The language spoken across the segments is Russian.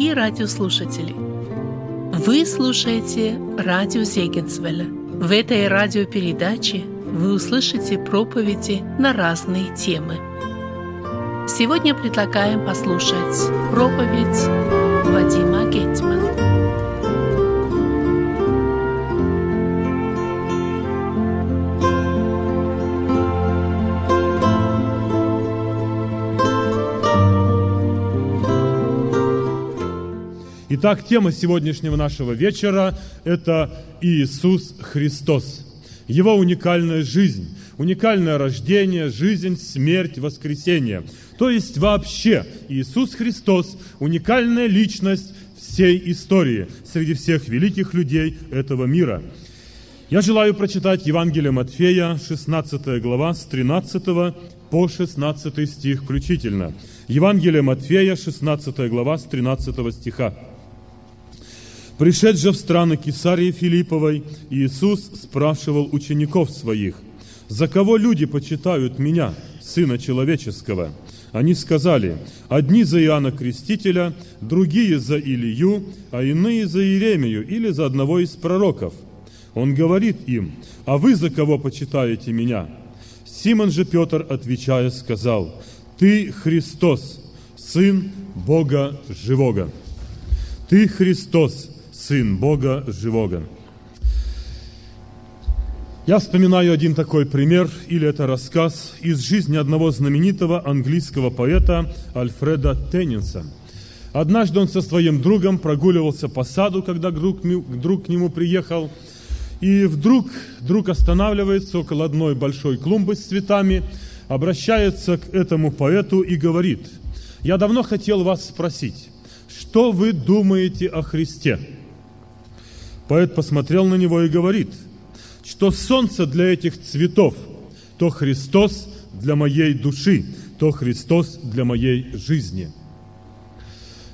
Дорогие радиослушатели, вы слушаете радио Зегенсвелля. В этой радиопередаче вы услышите проповеди на разные темы. Сегодня предлагаем послушать проповедь Вадима Гетмана. Итак, тема сегодняшнего нашего вечера – это Иисус Христос. Его уникальная жизнь, уникальное рождение, жизнь, смерть, воскресение. То есть вообще Иисус Христос – уникальная личность всей истории среди всех великих людей этого мира. Я желаю прочитать Евангелие Матфея, 16 глава, с 13 по 16 стих включительно. Евангелие Матфея, 16 глава, с 13 стиха. Пришед же в страны Кесарии Филипповой, Иисус спрашивал учеников своих, «За кого люди почитают Меня, Сына Человеческого?» Они сказали, одни за Иоанна Крестителя, другие за Илью, а иные за Иеремию или за одного из пророков. Он говорит им, а вы за кого почитаете меня? Симон же Петр, отвечая, сказал, ты Христос, Сын Бога Живого. Ты Христос, Сын Бога Живого. Я вспоминаю один такой пример, или это рассказ из жизни одного знаменитого английского поэта Альфреда Тенниса. Однажды он со своим другом прогуливался по саду, когда друг, друг к нему приехал, и вдруг друг останавливается около одной большой клумбы с цветами, обращается к этому поэту и говорит, «Я давно хотел вас спросить, что вы думаете о Христе?» Поэт посмотрел на него и говорит, что солнце для этих цветов, то Христос для моей души, то Христос для моей жизни.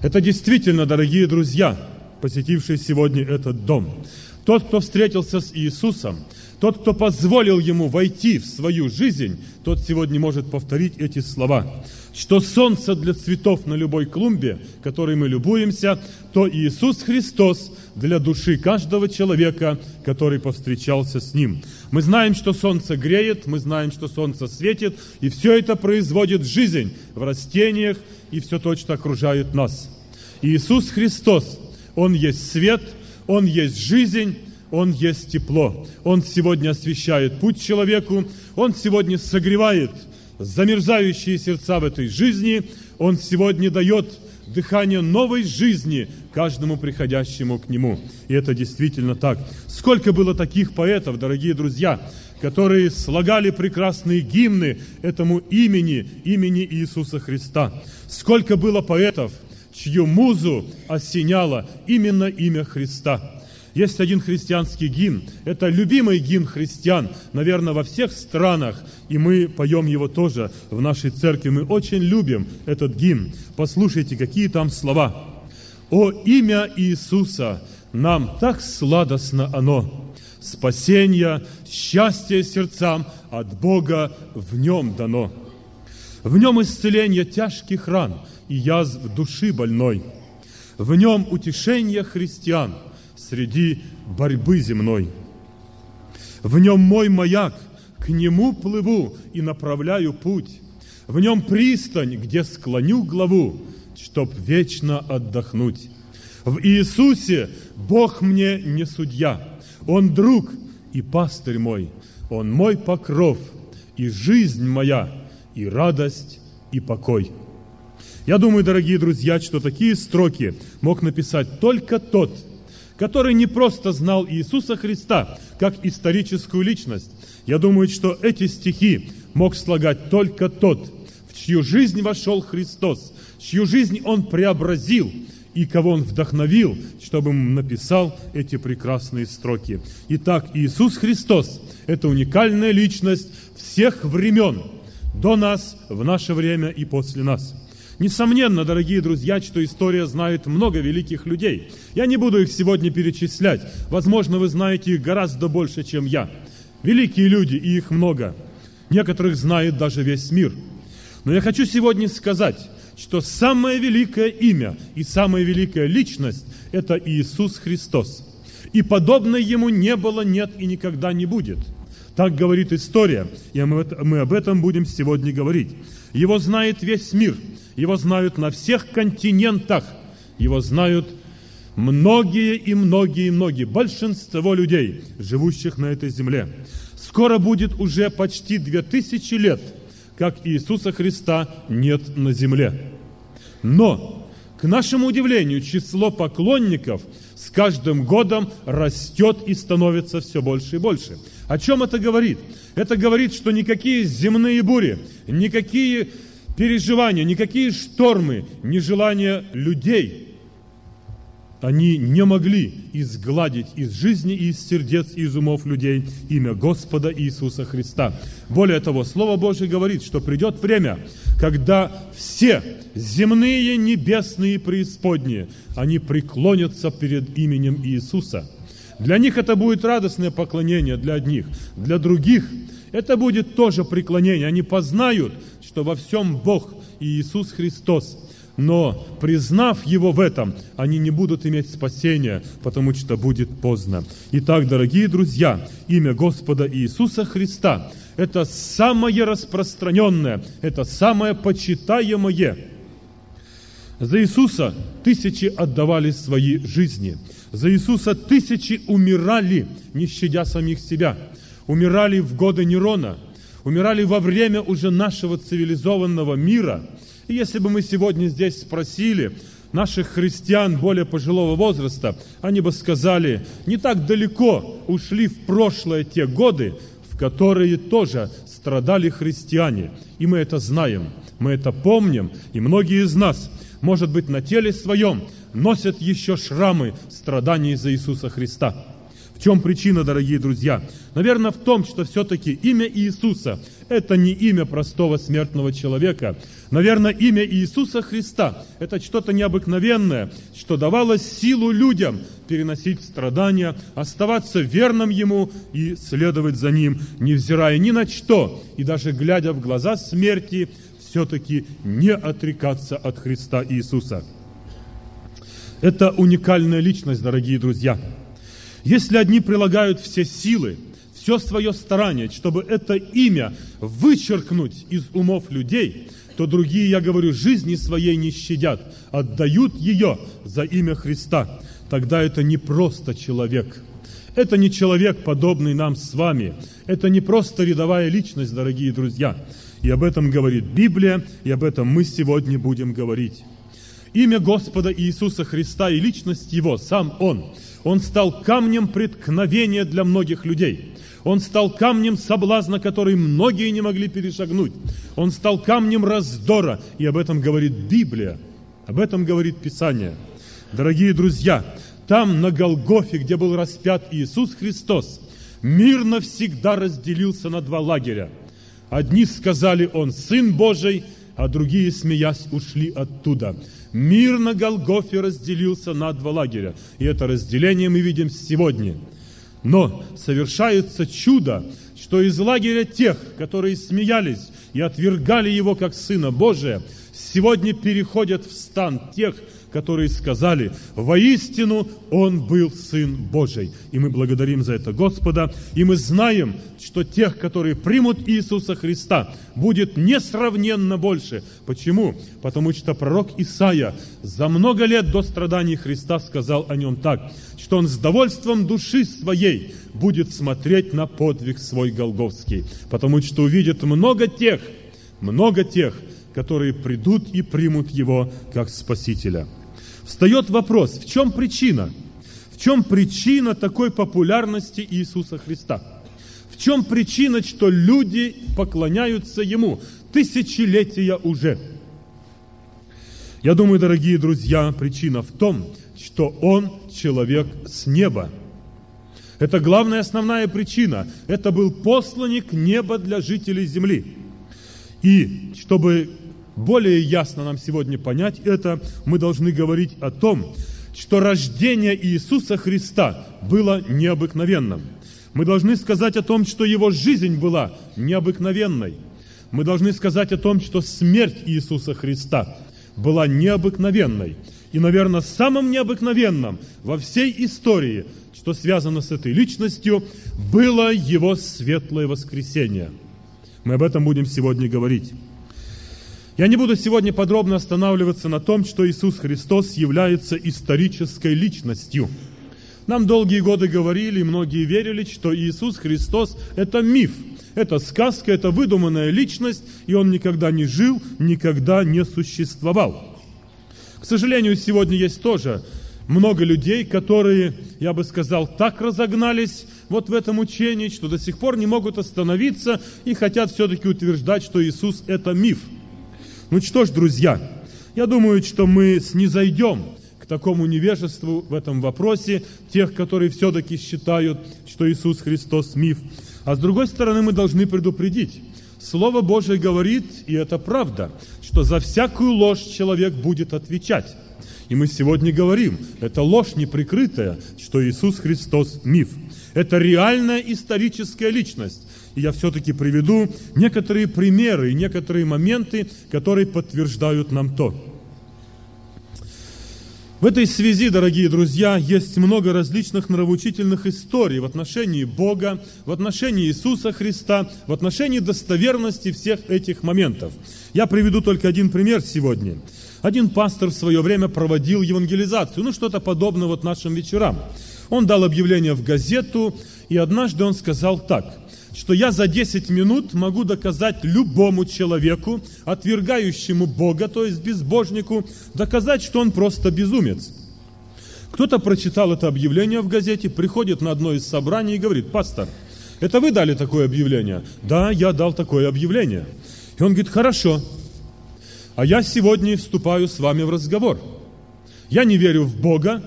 Это действительно, дорогие друзья, посетившие сегодня этот дом. Тот, кто встретился с Иисусом, тот, кто позволил ему войти в свою жизнь, тот сегодня может повторить эти слова что солнце для цветов на любой клумбе, которой мы любуемся, то Иисус Христос для души каждого человека, который повстречался с Ним. Мы знаем, что солнце греет, мы знаем, что солнце светит, и все это производит жизнь в растениях, и все то, что окружает нас. Иисус Христос, Он есть свет, Он есть жизнь, он есть тепло. Он сегодня освещает путь человеку. Он сегодня согревает замерзающие сердца в этой жизни, Он сегодня дает дыхание новой жизни каждому приходящему к Нему. И это действительно так. Сколько было таких поэтов, дорогие друзья, которые слагали прекрасные гимны этому имени, имени Иисуса Христа. Сколько было поэтов, чью музу осеняло именно имя Христа. Есть один христианский гимн. Это любимый гимн христиан, наверное, во всех странах. И мы поем его тоже в нашей церкви. Мы очень любим этот гимн. Послушайте, какие там слова. «О имя Иисуса, нам так сладостно оно! Спасение, счастье сердцам от Бога в нем дано. В нем исцеление тяжких ран и язв души больной. В нем утешение христиан – среди борьбы земной. В нем мой маяк, к нему плыву и направляю путь. В нем пристань, где склоню главу, чтоб вечно отдохнуть. В Иисусе Бог мне не судья, Он друг и пастырь мой, Он мой покров и жизнь моя, и радость, и покой. Я думаю, дорогие друзья, что такие строки мог написать только тот, который не просто знал Иисуса Христа как историческую личность. Я думаю, что эти стихи мог слагать только тот, в чью жизнь вошел Христос, чью жизнь Он преобразил и кого Он вдохновил, чтобы написал эти прекрасные строки. Итак, Иисус Христос – это уникальная личность всех времен, до нас, в наше время и после нас – Несомненно, дорогие друзья, что история знает много великих людей. Я не буду их сегодня перечислять. Возможно, вы знаете их гораздо больше, чем я. Великие люди, и их много. Некоторых знает даже весь мир. Но я хочу сегодня сказать, что самое великое имя и самая великая личность – это Иисус Христос. И подобной Ему не было, нет и никогда не будет. Так говорит история, и мы об этом будем сегодня говорить. Его знает весь мир, Его знают на всех континентах, Его знают многие и многие и многие, большинство людей, живущих на этой земле. Скоро будет уже почти две тысячи лет, как Иисуса Христа нет на земле. Но, к нашему удивлению, число поклонников с каждым годом растет и становится все больше и больше. О чем это говорит? Это говорит, что никакие земные бури, никакие переживания, никакие штормы, нежелания людей – они не могли изгладить из жизни и из сердец и из умов людей имя Господа Иисуса Христа. Более того, Слово Божье говорит, что придет время, когда все земные, небесные, преисподние, они преклонятся перед именем Иисуса. Для них это будет радостное поклонение, для одних. Для других это будет тоже преклонение. Они познают, что во всем Бог и Иисус Христос – но признав Его в этом, они не будут иметь спасения, потому что будет поздно. Итак, дорогие друзья, имя Господа Иисуса Христа – это самое распространенное, это самое почитаемое. За Иисуса тысячи отдавали свои жизни. За Иисуса тысячи умирали, не щадя самих себя. Умирали в годы Нерона, умирали во время уже нашего цивилизованного мира – и если бы мы сегодня здесь спросили наших христиан более пожилого возраста, они бы сказали, не так далеко ушли в прошлое те годы, в которые тоже страдали христиане. И мы это знаем, мы это помним, и многие из нас, может быть, на теле своем носят еще шрамы страданий за Иисуса Христа. В чем причина, дорогие друзья? Наверное, в том, что все-таки имя Иисуса – это не имя простого смертного человека. Наверное, имя Иисуса Христа – это что-то необыкновенное, что давало силу людям переносить страдания, оставаться верным Ему и следовать за Ним, невзирая ни на что, и даже глядя в глаза смерти, все-таки не отрекаться от Христа Иисуса. Это уникальная личность, дорогие друзья – если одни прилагают все силы, все свое старание, чтобы это имя вычеркнуть из умов людей, то другие, я говорю, жизни своей не щадят, отдают ее за имя Христа. Тогда это не просто человек. Это не человек, подобный нам с вами. Это не просто рядовая личность, дорогие друзья. И об этом говорит Библия, и об этом мы сегодня будем говорить. Имя Господа Иисуса Христа и личность Его, сам Он – он стал камнем преткновения для многих людей. Он стал камнем соблазна, который многие не могли перешагнуть. Он стал камнем раздора, и об этом говорит Библия, об этом говорит Писание. Дорогие друзья, там, на Голгофе, где был распят Иисус Христос, мир навсегда разделился на два лагеря. Одни сказали, Он Сын Божий, а другие, смеясь, ушли оттуда. Мир на Голгофе разделился на два лагеря. И это разделение мы видим сегодня. Но совершается чудо, что из лагеря тех, которые смеялись и отвергали его как Сына Божия, сегодня переходят в стан тех, которые сказали, воистину Он был Сын Божий. И мы благодарим за это Господа, и мы знаем, что тех, которые примут Иисуса Христа, будет несравненно больше. Почему? Потому что пророк Исаия за много лет до страданий Христа сказал о нем так, что он с довольством души своей будет смотреть на подвиг свой Голговский, потому что увидит много тех, много тех, которые придут и примут Его как Спасителя встает вопрос, в чем причина? В чем причина такой популярности Иисуса Христа? В чем причина, что люди поклоняются Ему тысячелетия уже? Я думаю, дорогие друзья, причина в том, что Он человек с неба. Это главная основная причина. Это был посланник неба для жителей земли. И чтобы более ясно нам сегодня понять это, мы должны говорить о том, что рождение Иисуса Христа было необыкновенным. Мы должны сказать о том, что Его жизнь была необыкновенной. Мы должны сказать о том, что смерть Иисуса Христа была необыкновенной. И, наверное, самым необыкновенным во всей истории, что связано с этой личностью, было его светлое воскресение. Мы об этом будем сегодня говорить. Я не буду сегодня подробно останавливаться на том, что Иисус Христос является исторической личностью. Нам долгие годы говорили, и многие верили, что Иисус Христос – это миф, это сказка, это выдуманная личность, и Он никогда не жил, никогда не существовал. К сожалению, сегодня есть тоже много людей, которые, я бы сказал, так разогнались вот в этом учении, что до сих пор не могут остановиться и хотят все-таки утверждать, что Иисус – это миф – ну что ж, друзья, я думаю, что мы снизойдем к такому невежеству в этом вопросе тех, которые все-таки считают, что Иисус Христос миф. А с другой стороны, мы должны предупредить. Слово Божие говорит, и это правда, что за всякую ложь человек будет отвечать. И мы сегодня говорим, это ложь неприкрытая, что Иисус Христос миф. Это реальная историческая личность. И я все-таки приведу некоторые примеры некоторые моменты, которые подтверждают нам то. В этой связи, дорогие друзья, есть много различных нравоучительных историй в отношении Бога, в отношении Иисуса Христа, в отношении достоверности всех этих моментов. Я приведу только один пример сегодня. Один пастор в свое время проводил евангелизацию, ну что-то подобное вот нашим вечерам. Он дал объявление в газету, и однажды он сказал так – что я за 10 минут могу доказать любому человеку, отвергающему Бога, то есть безбожнику, доказать, что он просто безумец. Кто-то прочитал это объявление в газете, приходит на одно из собраний и говорит, пастор, это вы дали такое объявление? Да, я дал такое объявление. И он говорит, хорошо, а я сегодня вступаю с вами в разговор. Я не верю в Бога,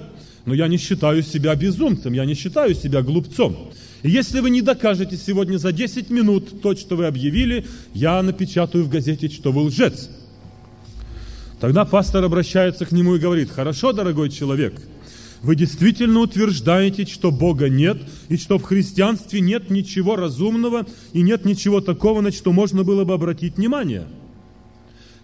но я не считаю себя безумцем, я не считаю себя глупцом. Если вы не докажете сегодня за 10 минут то, что вы объявили, я напечатаю в газете, что вы лжец. Тогда пастор обращается к нему и говорит, хорошо, дорогой человек, вы действительно утверждаете, что Бога нет, и что в христианстве нет ничего разумного, и нет ничего такого, на что можно было бы обратить внимание.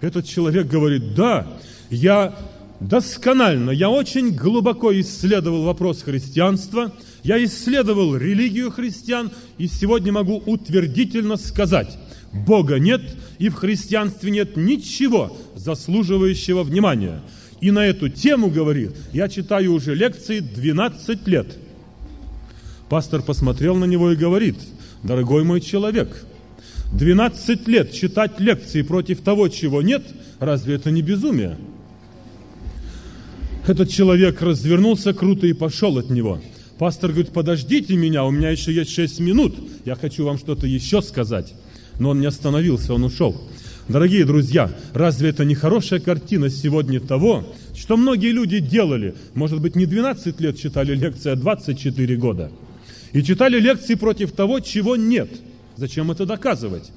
Этот человек говорит, да, я досконально, я очень глубоко исследовал вопрос христианства, я исследовал религию христиан и сегодня могу утвердительно сказать, Бога нет и в христианстве нет ничего заслуживающего внимания. И на эту тему, говорит, я читаю уже лекции 12 лет. Пастор посмотрел на него и говорит, дорогой мой человек, 12 лет читать лекции против того, чего нет, разве это не безумие? Этот человек развернулся круто и пошел от него – Пастор говорит, подождите меня, у меня еще есть шесть минут, я хочу вам что-то еще сказать. Но он не остановился, он ушел. Дорогие друзья, разве это не хорошая картина сегодня того, что многие люди делали, может быть, не 12 лет читали лекции, а 24 года. И читали лекции против того, чего нет. Зачем это доказывать?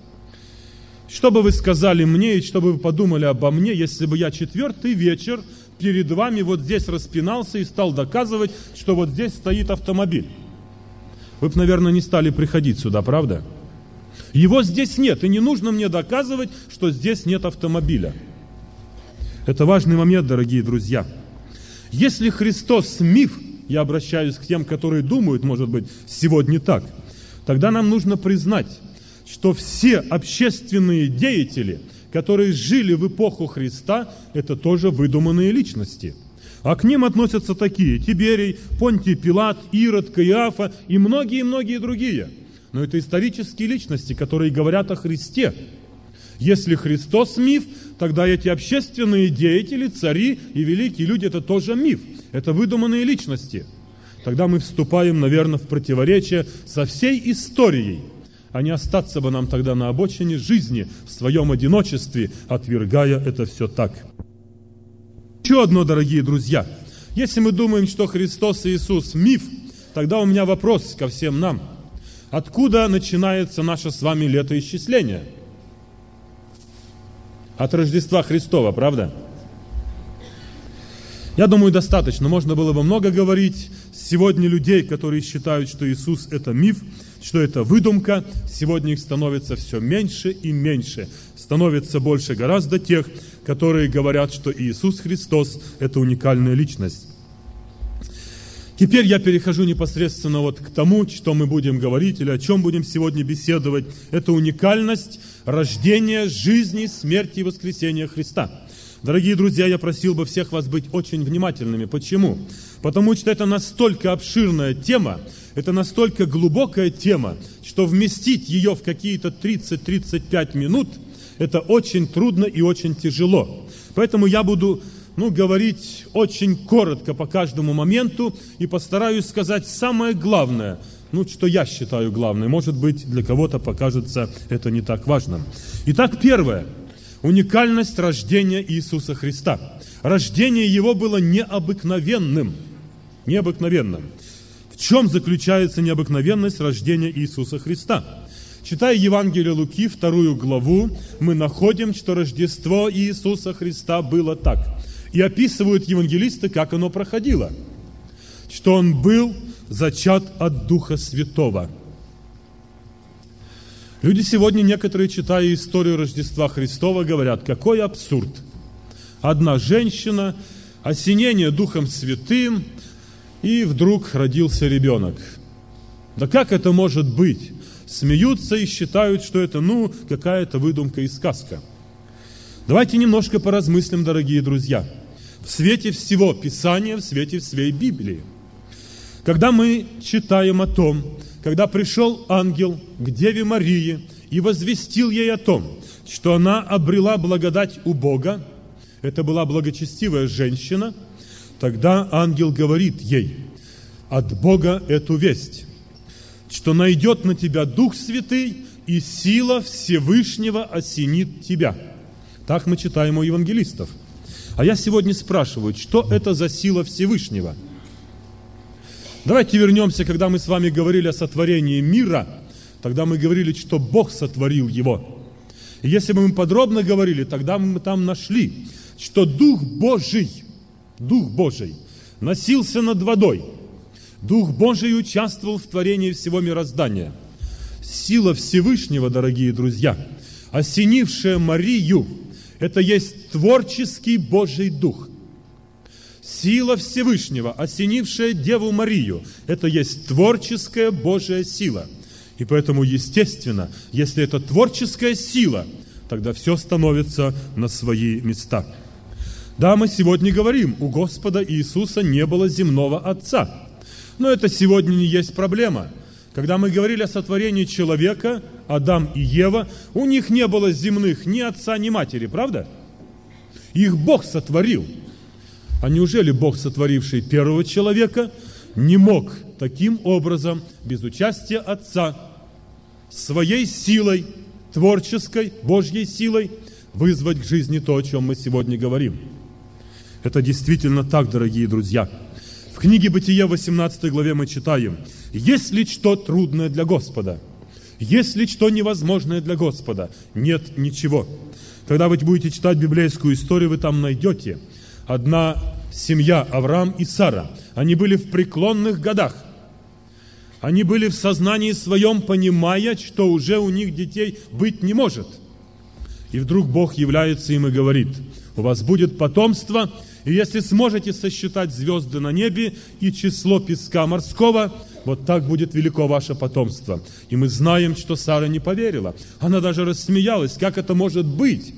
Что бы вы сказали мне и что бы вы подумали обо мне, если бы я четвертый вечер перед вами вот здесь распинался и стал доказывать, что вот здесь стоит автомобиль. Вы бы, наверное, не стали приходить сюда, правда? Его здесь нет, и не нужно мне доказывать, что здесь нет автомобиля. Это важный момент, дорогие друзья. Если Христос миф, я обращаюсь к тем, которые думают, может быть, сегодня так, тогда нам нужно признать, что все общественные деятели – которые жили в эпоху Христа, это тоже выдуманные личности. А к ним относятся такие Тиберий, Понтий Пилат, Ирод, Каиафа и многие-многие другие. Но это исторические личности, которые говорят о Христе. Если Христос миф, тогда эти общественные деятели, цари и великие люди – это тоже миф. Это выдуманные личности. Тогда мы вступаем, наверное, в противоречие со всей историей – а не остаться бы нам тогда на обочине жизни в своем одиночестве, отвергая это все так. Еще одно, дорогие друзья. Если мы думаем, что Христос и Иисус – миф, тогда у меня вопрос ко всем нам. Откуда начинается наше с вами летоисчисление? От Рождества Христова, правда? Я думаю, достаточно. Можно было бы много говорить. Сегодня людей, которые считают, что Иисус – это миф – что это выдумка, сегодня их становится все меньше и меньше. Становится больше гораздо тех, которые говорят, что Иисус Христос – это уникальная личность. Теперь я перехожу непосредственно вот к тому, что мы будем говорить или о чем будем сегодня беседовать. Это уникальность рождения, жизни, смерти и воскресения Христа. Дорогие друзья, я просил бы всех вас быть очень внимательными. Почему? Потому что это настолько обширная тема, это настолько глубокая тема, что вместить ее в какие-то 30-35 минут – это очень трудно и очень тяжело. Поэтому я буду ну, говорить очень коротко по каждому моменту и постараюсь сказать самое главное, ну, что я считаю главным. Может быть, для кого-то покажется это не так важным. Итак, первое. Уникальность рождения Иисуса Христа. Рождение Его было необыкновенным. Необыкновенным. В чем заключается необыкновенность рождения Иисуса Христа? Читая Евангелие Луки, вторую главу, мы находим, что Рождество Иисуса Христа было так. И описывают евангелисты, как оно проходило. Что он был зачат от Духа Святого. Люди сегодня, некоторые, читая историю Рождества Христова, говорят, какой абсурд. Одна женщина, осенение Духом Святым, и вдруг родился ребенок. Да как это может быть? Смеются и считают, что это, ну, какая-то выдумка и сказка. Давайте немножко поразмыслим, дорогие друзья, в свете всего Писания, в свете всей Библии. Когда мы читаем о том, когда пришел ангел к Деве Марии и возвестил ей о том, что она обрела благодать у Бога, это была благочестивая женщина, тогда ангел говорит ей от Бога эту весть, что найдет на тебя Дух Святый, и сила Всевышнего осенит тебя – так мы читаем у евангелистов. А я сегодня спрашиваю, что это за сила Всевышнего? Давайте вернемся, когда мы с вами говорили о сотворении мира, тогда мы говорили, что Бог сотворил его. И если бы мы подробно говорили, тогда мы там нашли, что Дух Божий, Дух Божий носился над водой. Дух Божий участвовал в творении всего мироздания. Сила Всевышнего, дорогие друзья, осенившая Марию – это есть творческий Божий Дух. Сила Всевышнего, осенившая Деву Марию, это есть творческая Божья сила. И поэтому, естественно, если это творческая сила, тогда все становится на свои места. Да, мы сегодня говорим, у Господа Иисуса не было земного Отца. Но это сегодня не есть проблема. Когда мы говорили о сотворении человека, Адам и Ева, у них не было земных ни отца, ни матери, правда? Их Бог сотворил. А неужели Бог, сотворивший первого человека, не мог таким образом, без участия Отца, своей силой, творческой, Божьей силой, вызвать к жизни то, о чем мы сегодня говорим? Это действительно так, дорогие друзья. В книге Бытия, 18 главе мы читаем, «Есть ли что трудное для Господа?» Есть ли что невозможное для Господа? Нет ничего. Когда вы будете читать библейскую историю, вы там найдете одна семья, Авраам и Сара. Они были в преклонных годах. Они были в сознании своем, понимая, что уже у них детей быть не может. И вдруг Бог является им и говорит, у вас будет потомство, и если сможете сосчитать звезды на небе и число песка морского, вот так будет велико ваше потомство. И мы знаем, что Сара не поверила. Она даже рассмеялась, как это может быть?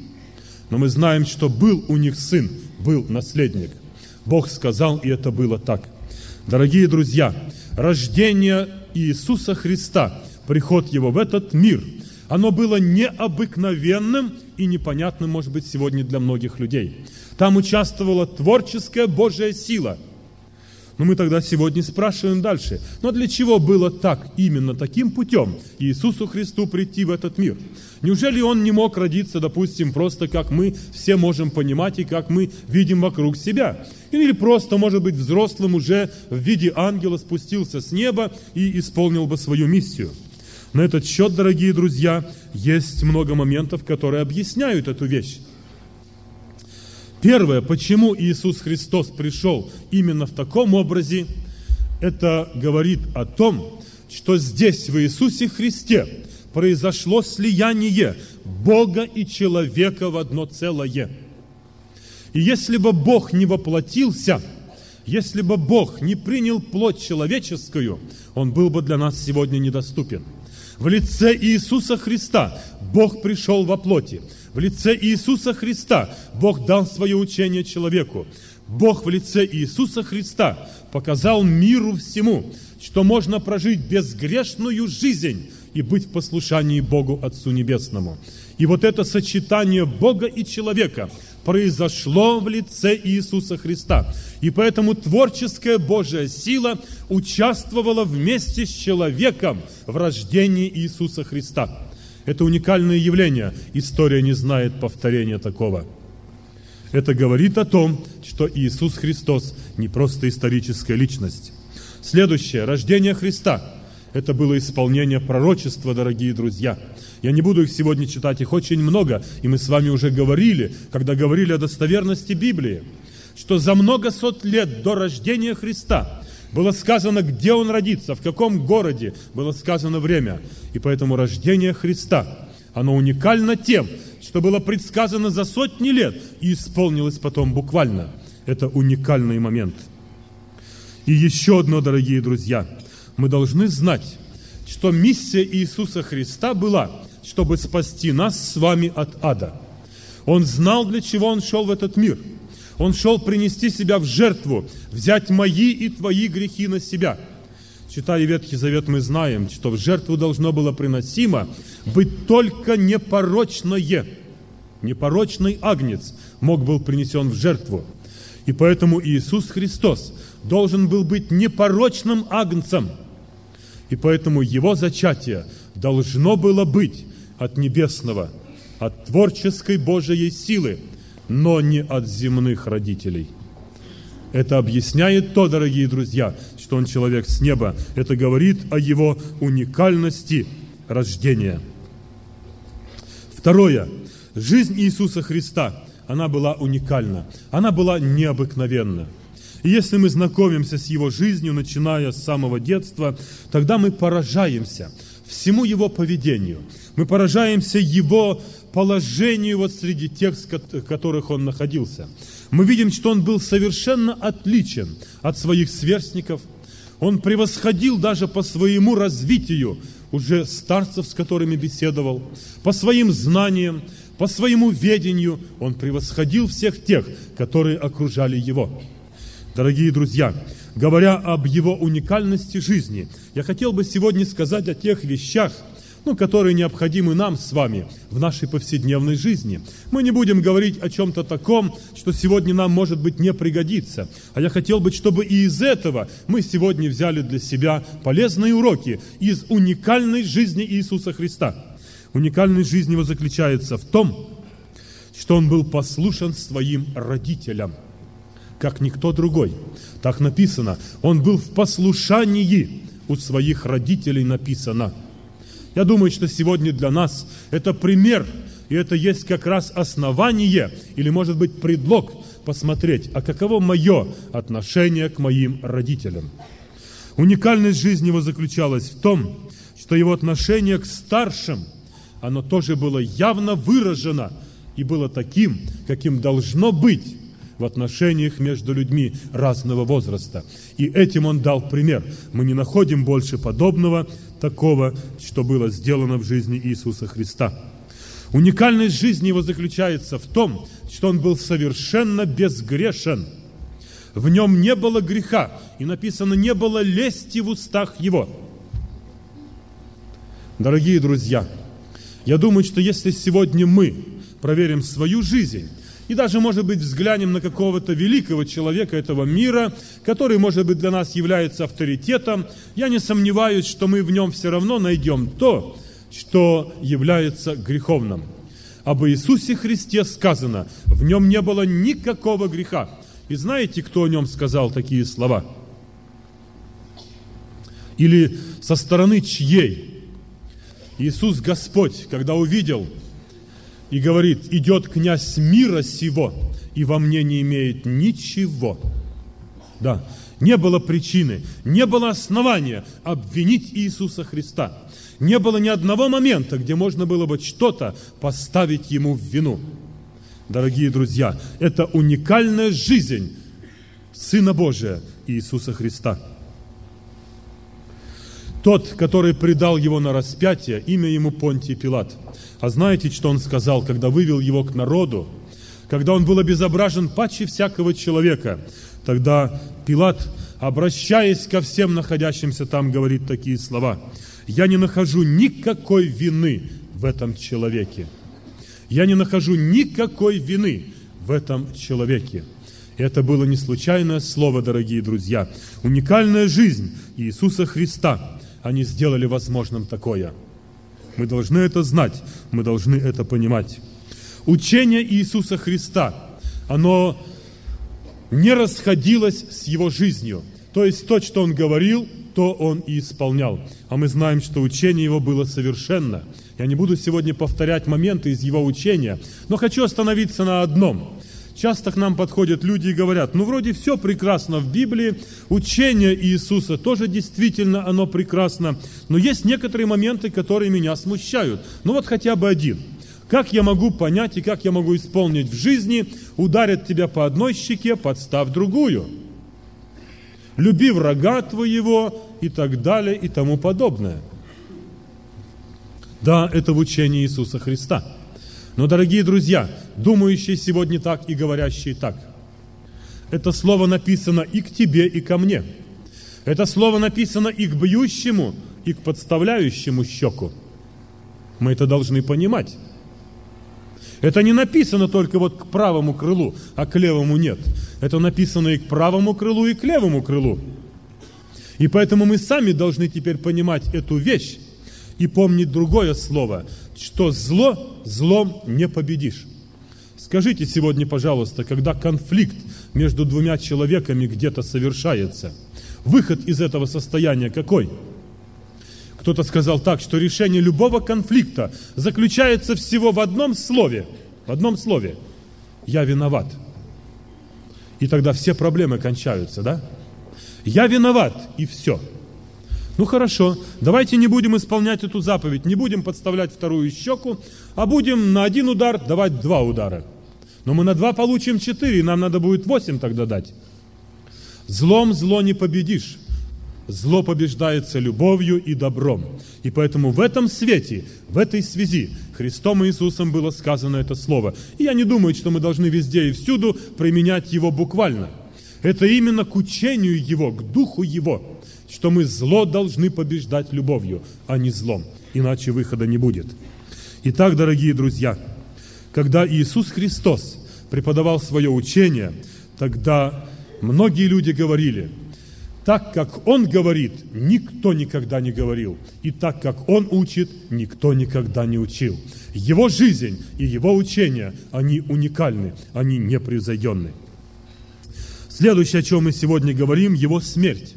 Но мы знаем, что был у них сын, был наследник. Бог сказал, и это было так. Дорогие друзья, рождение Иисуса Христа, приход Его в этот мир, оно было необыкновенным и непонятным, может быть, сегодня для многих людей. Там участвовала творческая Божья сила – но мы тогда сегодня спрашиваем дальше, но для чего было так, именно таким путем Иисусу Христу прийти в этот мир? Неужели Он не мог родиться, допустим, просто как мы все можем понимать и как мы видим вокруг себя? Или просто, может быть, взрослым уже в виде ангела спустился с неба и исполнил бы свою миссию? На этот счет, дорогие друзья, есть много моментов, которые объясняют эту вещь. Первое, почему Иисус Христос пришел именно в таком образе, это говорит о том, что здесь, в Иисусе Христе, произошло слияние Бога и человека в одно целое. И если бы Бог не воплотился, если бы Бог не принял плоть человеческую, Он был бы для нас сегодня недоступен. В лице Иисуса Христа Бог пришел во плоти. В лице Иисуса Христа Бог дал свое учение человеку. Бог в лице Иисуса Христа показал миру всему, что можно прожить безгрешную жизнь и быть в послушании Богу Отцу Небесному. И вот это сочетание Бога и человека произошло в лице Иисуса Христа. И поэтому творческая Божья сила участвовала вместе с человеком в рождении Иисуса Христа. Это уникальное явление. История не знает повторения такого. Это говорит о том, что Иисус Христос не просто историческая личность. Следующее, рождение Христа. Это было исполнение пророчества, дорогие друзья. Я не буду их сегодня читать, их очень много, и мы с вами уже говорили, когда говорили о достоверности Библии, что за много сот лет до рождения Христа было сказано, где Он родится, в каком городе, было сказано время. И поэтому рождение Христа, оно уникально тем, что было предсказано за сотни лет и исполнилось потом буквально. Это уникальный момент. И еще одно, дорогие друзья, мы должны знать, что миссия Иисуса Христа была, чтобы спасти нас с вами от ада. Он знал, для чего Он шел в этот мир. Он шел принести себя в жертву, взять мои и твои грехи на себя. Читая Ветхий Завет, мы знаем, что в жертву должно было приносимо быть только непорочное – непорочный агнец мог был принесен в жертву. И поэтому Иисус Христос должен был быть непорочным агнцем. И поэтому его зачатие должно было быть от небесного, от творческой Божией силы, но не от земных родителей. Это объясняет то, дорогие друзья, что он человек с неба. Это говорит о его уникальности рождения. Второе. Жизнь Иисуса Христа, она была уникальна, она была необыкновенна. И если мы знакомимся с Его жизнью, начиная с самого детства, тогда мы поражаемся всему Его поведению. Мы поражаемся Его положению вот среди тех, в которых Он находился. Мы видим, что Он был совершенно отличен от своих сверстников. Он превосходил даже по своему развитию уже старцев, с которыми беседовал, по своим знаниям, по своему ведению он превосходил всех тех, которые окружали его. Дорогие друзья, говоря об его уникальности жизни, я хотел бы сегодня сказать о тех вещах, ну, которые необходимы нам с вами в нашей повседневной жизни. Мы не будем говорить о чем-то таком, что сегодня нам, может быть, не пригодится. А я хотел бы, чтобы и из этого мы сегодня взяли для себя полезные уроки из уникальной жизни Иисуса Христа. Уникальность жизни его заключается в том, что он был послушен своим родителям, как никто другой. Так написано, он был в послушании у своих родителей написано. Я думаю, что сегодня для нас это пример, и это есть как раз основание, или может быть предлог посмотреть, а каково мое отношение к моим родителям. Уникальность жизни его заключалась в том, что его отношение к старшим – оно тоже было явно выражено и было таким, каким должно быть в отношениях между людьми разного возраста. И этим он дал пример. Мы не находим больше подобного такого, что было сделано в жизни Иисуса Христа. Уникальность жизни его заключается в том, что он был совершенно безгрешен. В нем не было греха, и написано, не было лести в устах его. Дорогие друзья, я думаю, что если сегодня мы проверим свою жизнь, и даже, может быть, взглянем на какого-то великого человека этого мира, который, может быть, для нас является авторитетом, я не сомневаюсь, что мы в нем все равно найдем то, что является греховным. Об Иисусе Христе сказано, в нем не было никакого греха. И знаете, кто о нем сказал такие слова? Или со стороны чьей Иисус Господь, когда увидел и говорит, идет князь мира сего, и во мне не имеет ничего. Да, не было причины, не было основания обвинить Иисуса Христа. Не было ни одного момента, где можно было бы что-то поставить Ему в вину. дорогие друзья, это уникальная жизнь Сына Божия Иисуса Христа. Тот, который предал его на распятие, имя ему Понтий Пилат. А знаете, что он сказал, когда вывел его к народу? Когда он был обезображен паче всякого человека, тогда Пилат, обращаясь ко всем находящимся там, говорит такие слова. «Я не нахожу никакой вины в этом человеке. Я не нахожу никакой вины в этом человеке». Это было не случайное слово, дорогие друзья. Уникальная жизнь Иисуса Христа. Они сделали возможным такое. Мы должны это знать, мы должны это понимать. Учение Иисуса Христа, оно не расходилось с его жизнью. То есть то, что он говорил, то он и исполнял. А мы знаем, что учение его было совершенно. Я не буду сегодня повторять моменты из его учения, но хочу остановиться на одном. Часто к нам подходят люди и говорят, ну вроде все прекрасно в Библии, учение Иисуса тоже действительно оно прекрасно, но есть некоторые моменты, которые меня смущают. Ну вот хотя бы один. Как я могу понять и как я могу исполнить в жизни, ударят тебя по одной щеке, подстав другую. Люби врага твоего и так далее и тому подобное. Да, это в учении Иисуса Христа – но, дорогие друзья, думающие сегодня так и говорящие так, это слово написано и к тебе, и ко мне. Это слово написано и к бьющему, и к подставляющему щеку. Мы это должны понимать. Это не написано только вот к правому крылу, а к левому нет. Это написано и к правому крылу, и к левому крылу. И поэтому мы сами должны теперь понимать эту вещь и помнить другое слово, что зло злом не победишь. Скажите сегодня, пожалуйста, когда конфликт между двумя человеками где-то совершается, выход из этого состояния какой? Кто-то сказал так, что решение любого конфликта заключается всего в одном слове. В одном слове. Я виноват. И тогда все проблемы кончаются, да? Я виноват, и все. Ну хорошо, давайте не будем исполнять эту заповедь, не будем подставлять вторую щеку, а будем на один удар давать два удара. Но мы на два получим четыре, и нам надо будет восемь тогда дать. Злом зло не победишь. Зло побеждается любовью и добром. И поэтому в этом свете, в этой связи Христом Иисусом было сказано это слово. И я не думаю, что мы должны везде и всюду применять его буквально. Это именно к учению его, к духу его что мы зло должны побеждать любовью, а не злом, иначе выхода не будет. Итак, дорогие друзья, когда Иисус Христос преподавал свое учение, тогда многие люди говорили, так как Он говорит, никто никогда не говорил, и так как Он учит, никто никогда не учил. Его жизнь и Его учения, они уникальны, они непревзойденны. Следующее, о чем мы сегодня говорим, Его смерть.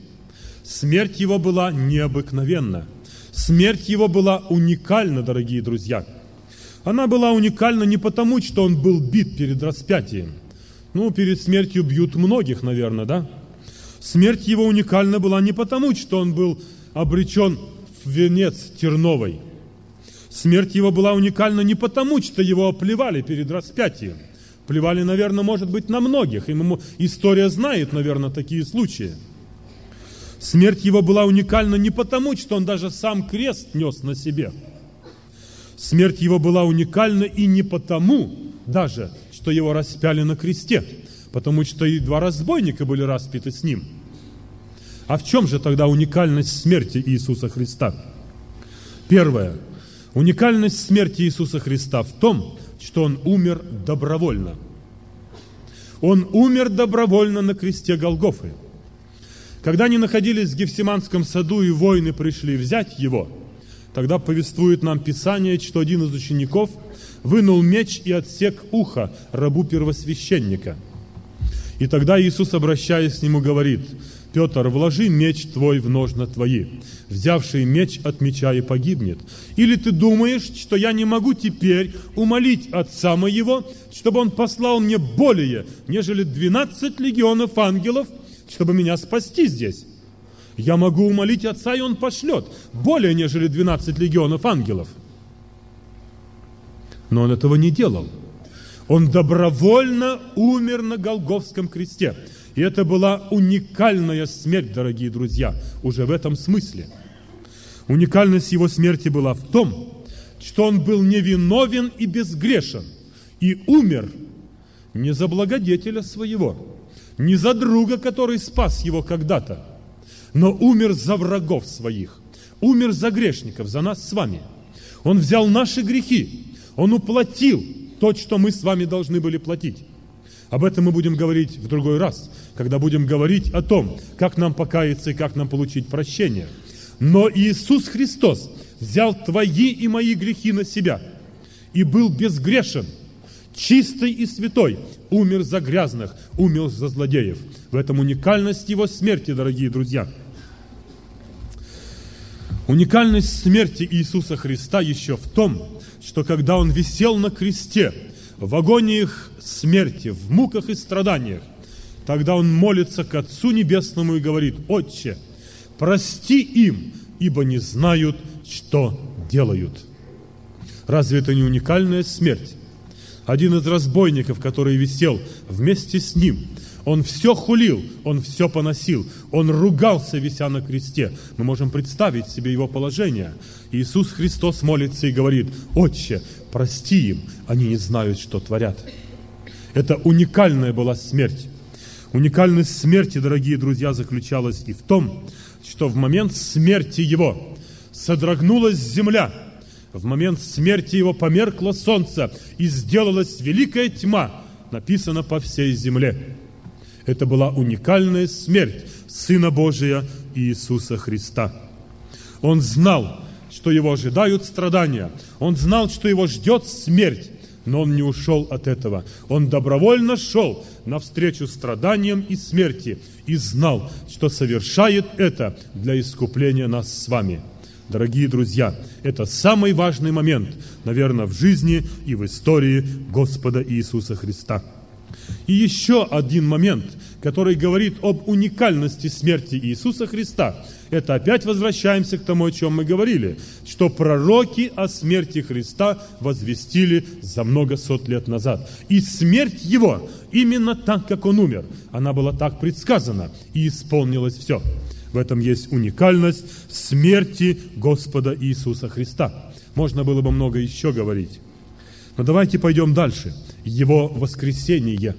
Смерть его была необыкновенна. Смерть его была уникальна, дорогие друзья. Она была уникальна не потому, что он был бит перед распятием. Ну, перед смертью бьют многих, наверное, да? Смерть его уникальна была не потому, что он был обречен в венец терновой. Смерть его была уникальна не потому, что его оплевали перед распятием. Плевали, наверное, может быть, на многих. И история знает, наверное, такие случаи. Смерть его была уникальна не потому, что он даже сам крест нес на себе. Смерть его была уникальна и не потому даже, что его распяли на кресте, потому что и два разбойника были распяты с ним. А в чем же тогда уникальность смерти Иисуса Христа? Первое. Уникальность смерти Иисуса Христа в том, что Он умер добровольно. Он умер добровольно на кресте Голгофы – когда они находились в Гефсиманском саду и воины пришли взять его, тогда повествует нам Писание, что один из учеников вынул меч и отсек ухо рабу первосвященника. И тогда Иисус, обращаясь к нему, говорит, «Петр, вложи меч твой в ножна твои, взявший меч от меча и погибнет. Или ты думаешь, что я не могу теперь умолить Отца моего, чтобы Он послал мне более, нежели двенадцать легионов ангелов – чтобы меня спасти здесь. Я могу умолить Отца, и Он пошлет более, нежели 12 легионов ангелов. Но Он этого не делал. Он добровольно умер на Голговском кресте. И это была уникальная смерть, дорогие друзья, уже в этом смысле. Уникальность его смерти была в том, что он был невиновен и безгрешен, и умер не за благодетеля своего, не за друга, который спас его когда-то, но умер за врагов своих, умер за грешников, за нас с вами. Он взял наши грехи, Он уплатил то, что мы с вами должны были платить. Об этом мы будем говорить в другой раз, когда будем говорить о том, как нам покаяться и как нам получить прощение. Но Иисус Христос взял твои и мои грехи на себя и был безгрешен, чистый и святой, умер за грязных, умер за злодеев. В этом уникальность Его смерти, дорогие друзья. Уникальность смерти Иисуса Христа еще в том, что когда Он висел на кресте, в агониях смерти, в муках и страданиях, тогда Он молится к Отцу Небесному и говорит, «Отче, прости им, ибо не знают, что делают». Разве это не уникальная смерть? Один из разбойников, который висел вместе с ним, он все хулил, он все поносил, он ругался, вися на кресте. Мы можем представить себе его положение. Иисус Христос молится и говорит, «Отче, прости им, они не знают, что творят». Это уникальная была смерть. Уникальность смерти, дорогие друзья, заключалась и в том, что в момент смерти его содрогнулась земля – в момент смерти его померкло солнце, и сделалась великая тьма, написано по всей земле. Это была уникальная смерть Сына Божия Иисуса Христа. Он знал, что его ожидают страдания. Он знал, что его ждет смерть. Но он не ушел от этого. Он добровольно шел навстречу страданиям и смерти и знал, что совершает это для искупления нас с вами – Дорогие друзья, это самый важный момент, наверное, в жизни и в истории Господа Иисуса Христа. И еще один момент, который говорит об уникальности смерти Иисуса Христа. Это опять возвращаемся к тому, о чем мы говорили, что пророки о смерти Христа возвестили за много сот лет назад. И смерть Его, именно так, как Он умер, она была так предсказана, и исполнилось все. В этом есть уникальность смерти Господа Иисуса Христа. Можно было бы много еще говорить. Но давайте пойдем дальше. Его воскресение.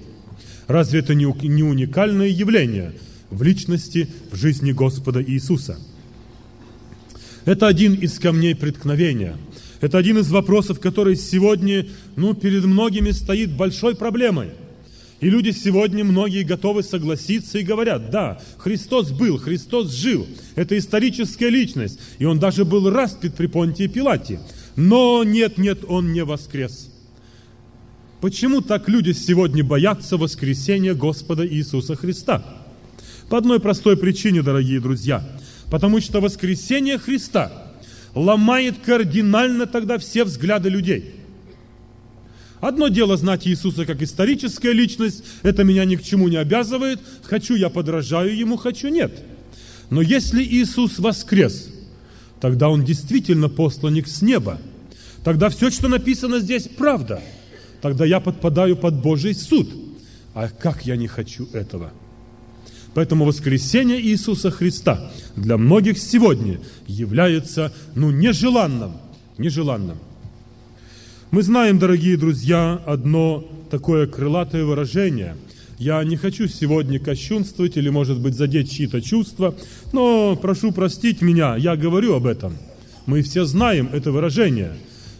Разве это не уникальное явление в личности, в жизни Господа Иисуса? Это один из камней преткновения. Это один из вопросов, который сегодня ну, перед многими стоит большой проблемой – и люди сегодня, многие готовы согласиться и говорят, да, Христос был, Христос жил, это историческая личность, и он даже был распят при Понтии Пилате. Но нет, нет, он не воскрес. Почему так люди сегодня боятся воскресения Господа Иисуса Христа? По одной простой причине, дорогие друзья. Потому что воскресение Христа ломает кардинально тогда все взгляды людей – Одно дело знать Иисуса как историческая личность, это меня ни к чему не обязывает. Хочу, я подражаю Ему, хочу, нет. Но если Иисус воскрес, тогда Он действительно посланник с неба. Тогда все, что написано здесь, правда. Тогда я подпадаю под Божий суд. А как я не хочу этого? Поэтому воскресение Иисуса Христа для многих сегодня является, ну, нежеланным, нежеланным. Мы знаем, дорогие друзья, одно такое крылатое выражение. Я не хочу сегодня кощунствовать или, может быть, задеть чьи-то чувства, но прошу простить меня, я говорю об этом. Мы все знаем это выражение.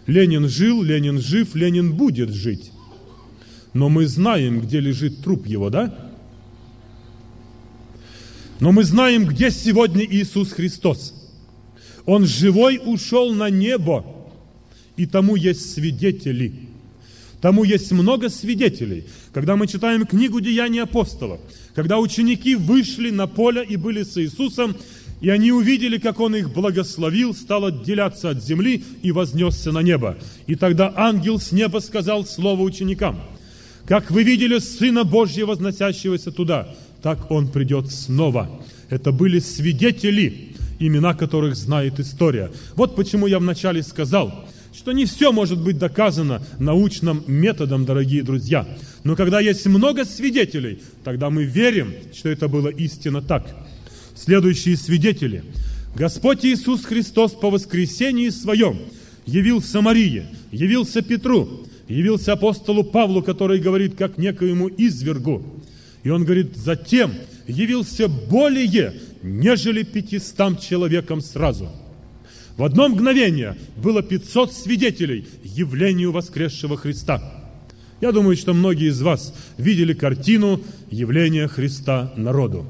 Ленин жил, Ленин жив, Ленин будет жить. Но мы знаем, где лежит труп его, да? Но мы знаем, где сегодня Иисус Христос. Он живой ушел на небо. И тому есть свидетели. Тому есть много свидетелей. Когда мы читаем книгу «Деяния апостолов», когда ученики вышли на поле и были с Иисусом, и они увидели, как Он их благословил, стал отделяться от земли и вознесся на небо. И тогда ангел с неба сказал слово ученикам, «Как вы видели Сына Божьего, возносящегося туда, так Он придет снова». Это были свидетели, имена которых знает история. Вот почему я вначале сказал – что не все может быть доказано научным методом, дорогие друзья. Но когда есть много свидетелей, тогда мы верим, что это было истинно так. Следующие свидетели. Господь Иисус Христос по воскресении Своем явился Марии, явился Петру, явился апостолу Павлу, который говорит, как некоему извергу. И он говорит, затем явился более, нежели пятистам человекам сразу. В одно мгновение было 500 свидетелей явлению воскресшего Христа. Я думаю, что многие из вас видели картину явления Христа народу.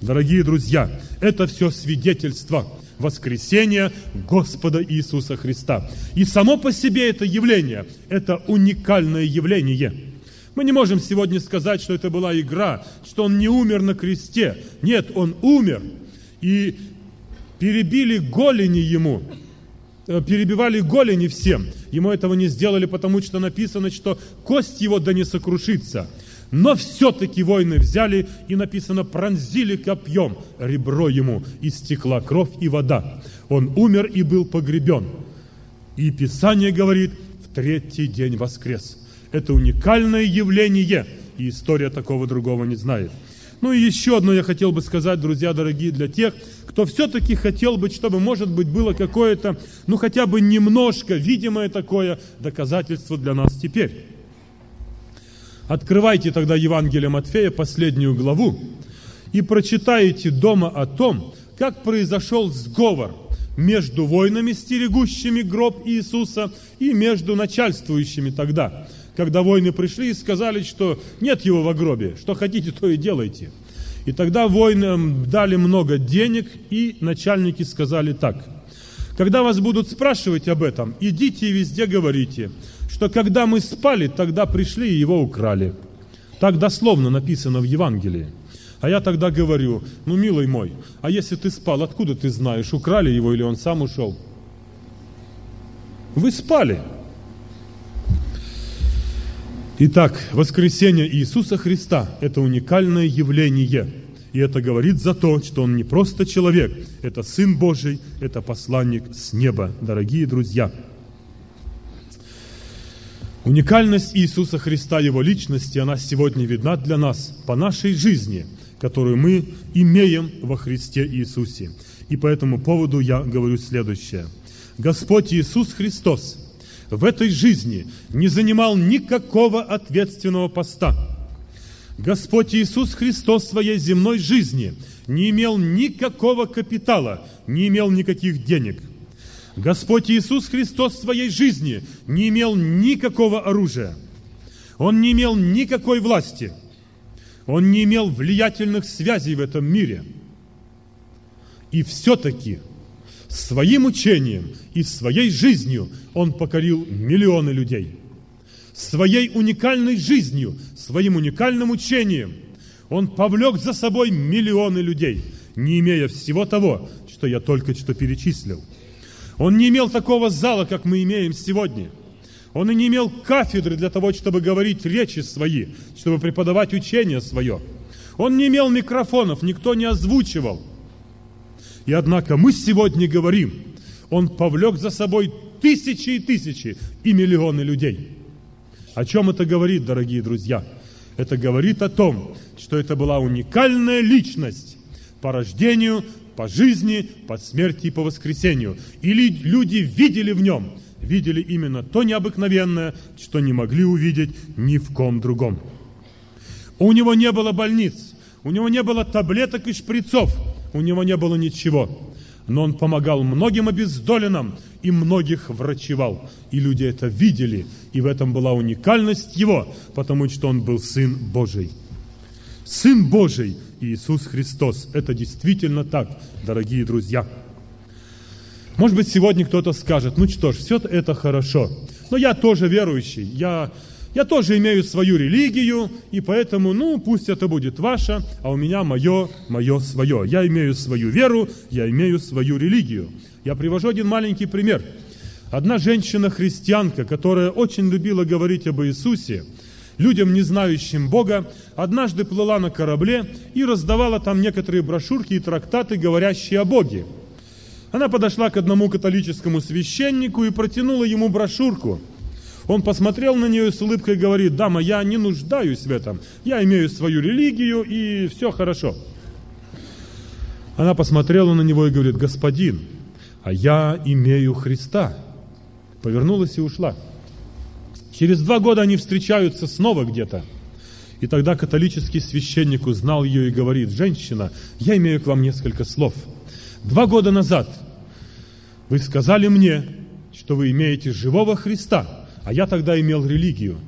Дорогие друзья, это все свидетельство воскресения Господа Иисуса Христа. И само по себе это явление, это уникальное явление. Мы не можем сегодня сказать, что это была игра, что Он не умер на кресте. Нет, Он умер. И перебили голени Ему, э, перебивали голени всем. Ему этого не сделали, потому что написано, что кость Его да не сокрушится – но все-таки воины взяли и написано, пронзили копьем ребро ему, и стекла кровь и вода. Он умер и был погребен. И Писание говорит, в третий день воскрес. Это уникальное явление, и история такого другого не знает. Ну и еще одно я хотел бы сказать, друзья дорогие, для тех, кто все-таки хотел бы, чтобы, может быть, было какое-то, ну хотя бы немножко видимое такое доказательство для нас теперь. Открывайте тогда Евангелие Матфея, последнюю главу, и прочитаете дома о том, как произошел сговор между воинами, стерегущими гроб Иисуса, и между начальствующими тогда, когда воины пришли и сказали, что нет его во гробе, что хотите, то и делайте. И тогда воинам дали много денег, и начальники сказали так, когда вас будут спрашивать об этом, идите и везде говорите – что когда мы спали, тогда пришли и его украли. Так дословно написано в Евангелии. А я тогда говорю, ну, милый мой, а если ты спал, откуда ты знаешь, украли его или он сам ушел? Вы спали. Итак, воскресение Иисуса Христа – это уникальное явление. И это говорит за то, что Он не просто человек, это Сын Божий, это посланник с неба, дорогие друзья – Уникальность Иисуса Христа, Его личности, она сегодня видна для нас по нашей жизни, которую мы имеем во Христе Иисусе. И по этому поводу я говорю следующее. Господь Иисус Христос в этой жизни не занимал никакого ответственного поста. Господь Иисус Христос в своей земной жизни не имел никакого капитала, не имел никаких денег – Господь Иисус Христос в своей жизни не имел никакого оружия. Он не имел никакой власти. Он не имел влиятельных связей в этом мире. И все-таки своим учением и своей жизнью он покорил миллионы людей. Своей уникальной жизнью, своим уникальным учением он повлек за собой миллионы людей, не имея всего того, что я только что перечислил – он не имел такого зала, как мы имеем сегодня. Он и не имел кафедры для того, чтобы говорить речи свои, чтобы преподавать учение свое. Он не имел микрофонов, никто не озвучивал. И однако мы сегодня говорим, он повлек за собой тысячи и тысячи и миллионы людей. О чем это говорит, дорогие друзья? Это говорит о том, что это была уникальная личность по рождению, по жизни, по смерти и по воскресению. Или люди видели в нем, видели именно то необыкновенное, что не могли увидеть ни в ком другом. У него не было больниц, у него не было таблеток и шприцов, у него не было ничего. Но он помогал многим обездоленным и многих врачевал. И люди это видели, и в этом была уникальность его, потому что он был Сын Божий. Сын Божий – Иисус Христос. Это действительно так, дорогие друзья. Может быть, сегодня кто-то скажет, ну что ж, все это хорошо, но я тоже верующий, я, я тоже имею свою религию, и поэтому, ну, пусть это будет ваше, а у меня мое, мое свое. Я имею свою веру, я имею свою религию. Я привожу один маленький пример. Одна женщина-христианка, которая очень любила говорить об Иисусе, людям, не знающим Бога, однажды плыла на корабле и раздавала там некоторые брошюрки и трактаты, говорящие о Боге. Она подошла к одному католическому священнику и протянула ему брошюрку. Он посмотрел на нее с улыбкой и говорит, дама, я не нуждаюсь в этом. Я имею свою религию и все хорошо. Она посмотрела на него и говорит, господин, а я имею Христа. Повернулась и ушла. Через два года они встречаются снова где-то. И тогда католический священник узнал ее и говорит, женщина, я имею к вам несколько слов. Два года назад вы сказали мне, что вы имеете живого Христа, а я тогда имел религию.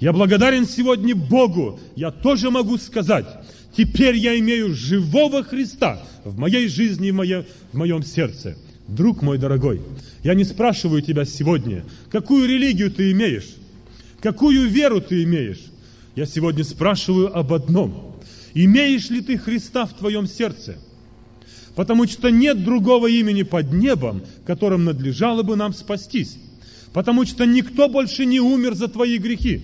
Я благодарен сегодня Богу, я тоже могу сказать, теперь я имею живого Христа в моей жизни в в моем сердце. Друг мой дорогой, я не спрашиваю тебя сегодня, какую религию ты имеешь, какую веру ты имеешь. Я сегодня спрашиваю об одном. Имеешь ли ты Христа в твоем сердце? Потому что нет другого имени под небом, которым надлежало бы нам спастись. Потому что никто больше не умер за твои грехи.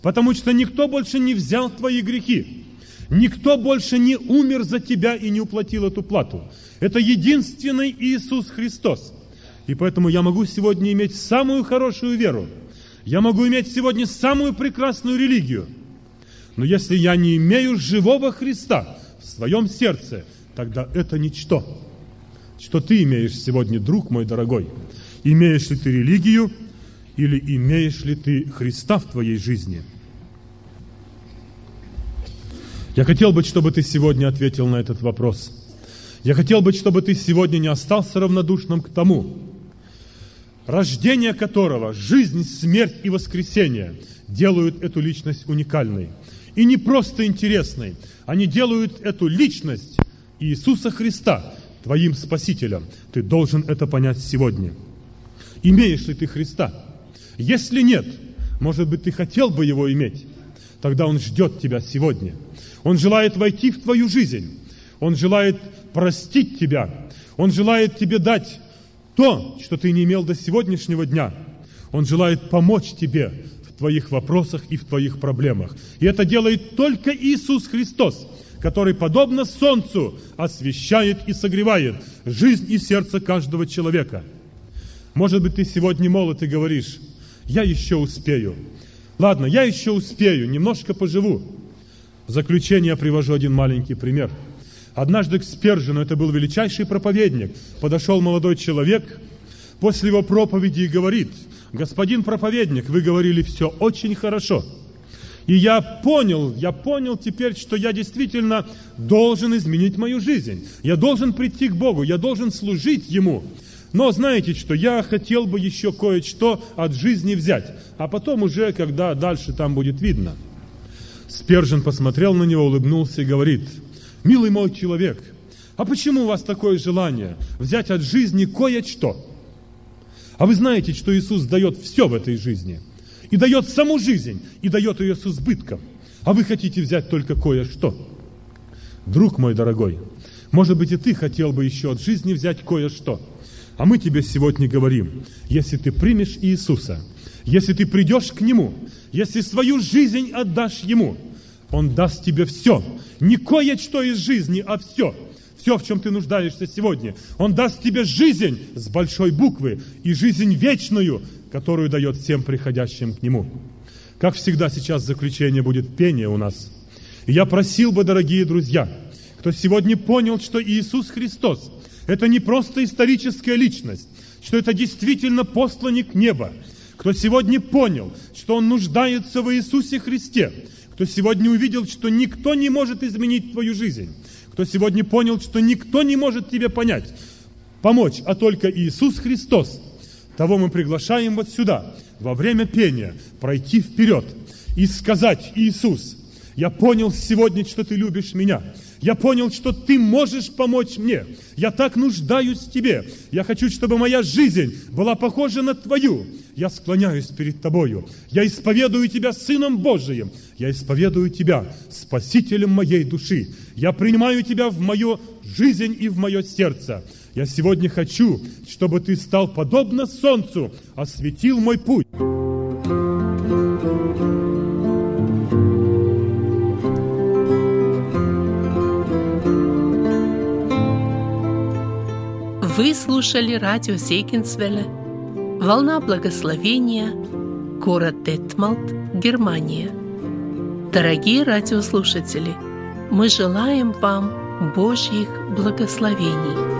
Потому что никто больше не взял твои грехи. Никто больше не умер за тебя и не уплатил эту плату. Это единственный Иисус Христос. И поэтому я могу сегодня иметь самую хорошую веру. Я могу иметь сегодня самую прекрасную религию – но если я не имею живого Христа в своем сердце, тогда это ничто. Что ты имеешь сегодня, друг мой дорогой? Имеешь ли ты религию или имеешь ли ты Христа в твоей жизни? Я хотел бы, чтобы ты сегодня ответил на этот вопрос. Я хотел бы, чтобы ты сегодня не остался равнодушным к тому, рождение которого, жизнь, смерть и воскресение делают эту личность уникальной и не просто интересной. Они делают эту личность Иисуса Христа твоим Спасителем. Ты должен это понять сегодня. Имеешь ли ты Христа? Если нет, может быть, ты хотел бы его иметь, тогда Он ждет тебя сегодня. Он желает войти в твою жизнь. Он желает простить тебя. Он желает тебе дать то, что ты не имел до сегодняшнего дня. Он желает помочь тебе твоих вопросах и в твоих проблемах. И это делает только Иисус Христос, который, подобно солнцу, освещает и согревает жизнь и сердце каждого человека. Может быть, ты сегодня молод и говоришь, я еще успею. Ладно, я еще успею, немножко поживу. В заключение я привожу один маленький пример. Однажды к Спержину, это был величайший проповедник, подошел молодой человек после его проповеди и говорит – господин проповедник, вы говорили все очень хорошо. И я понял, я понял теперь, что я действительно должен изменить мою жизнь. Я должен прийти к Богу, я должен служить Ему. Но знаете что, я хотел бы еще кое-что от жизни взять, а потом уже, когда дальше там будет видно. Спержин посмотрел на него, улыбнулся и говорит, «Милый мой человек, а почему у вас такое желание взять от жизни кое-что?» А вы знаете, что Иисус дает все в этой жизни. И дает саму жизнь, и дает ее с избытком. А вы хотите взять только кое-что. Друг мой дорогой, может быть, и ты хотел бы еще от жизни взять кое-что. А мы тебе сегодня говорим, если ты примешь Иисуса, если ты придешь к Нему, если свою жизнь отдашь Ему, Он даст тебе все. Не кое-что из жизни, а все – все, в чем ты нуждаешься сегодня. Он даст тебе жизнь с большой буквы и жизнь вечную, которую дает всем приходящим к Нему. Как всегда сейчас заключение будет пение у нас. И я просил бы, дорогие друзья, кто сегодня понял, что Иисус Христос – это не просто историческая личность, что это действительно посланник неба, кто сегодня понял, что он нуждается в Иисусе Христе, кто сегодня увидел, что никто не может изменить твою жизнь, кто сегодня понял, что никто не может тебе понять, помочь, а только Иисус Христос, того мы приглашаем вот сюда, во время пения, пройти вперед и сказать, Иисус, я понял сегодня, что ты любишь меня. Я понял, что ты можешь помочь мне. Я так нуждаюсь в тебе. Я хочу, чтобы моя жизнь была похожа на твою. Я склоняюсь перед тобою. Я исповедую тебя Сыном Божиим. Я исповедую тебя Спасителем моей души. Я принимаю тебя в мою жизнь и в мое сердце. Я сегодня хочу, чтобы ты стал подобно солнцу, осветил мой путь. Вы слушали радио Зейгенсвелле «Волна благословения», город Детмалт, Германия. Дорогие радиослушатели, мы желаем вам Божьих благословений.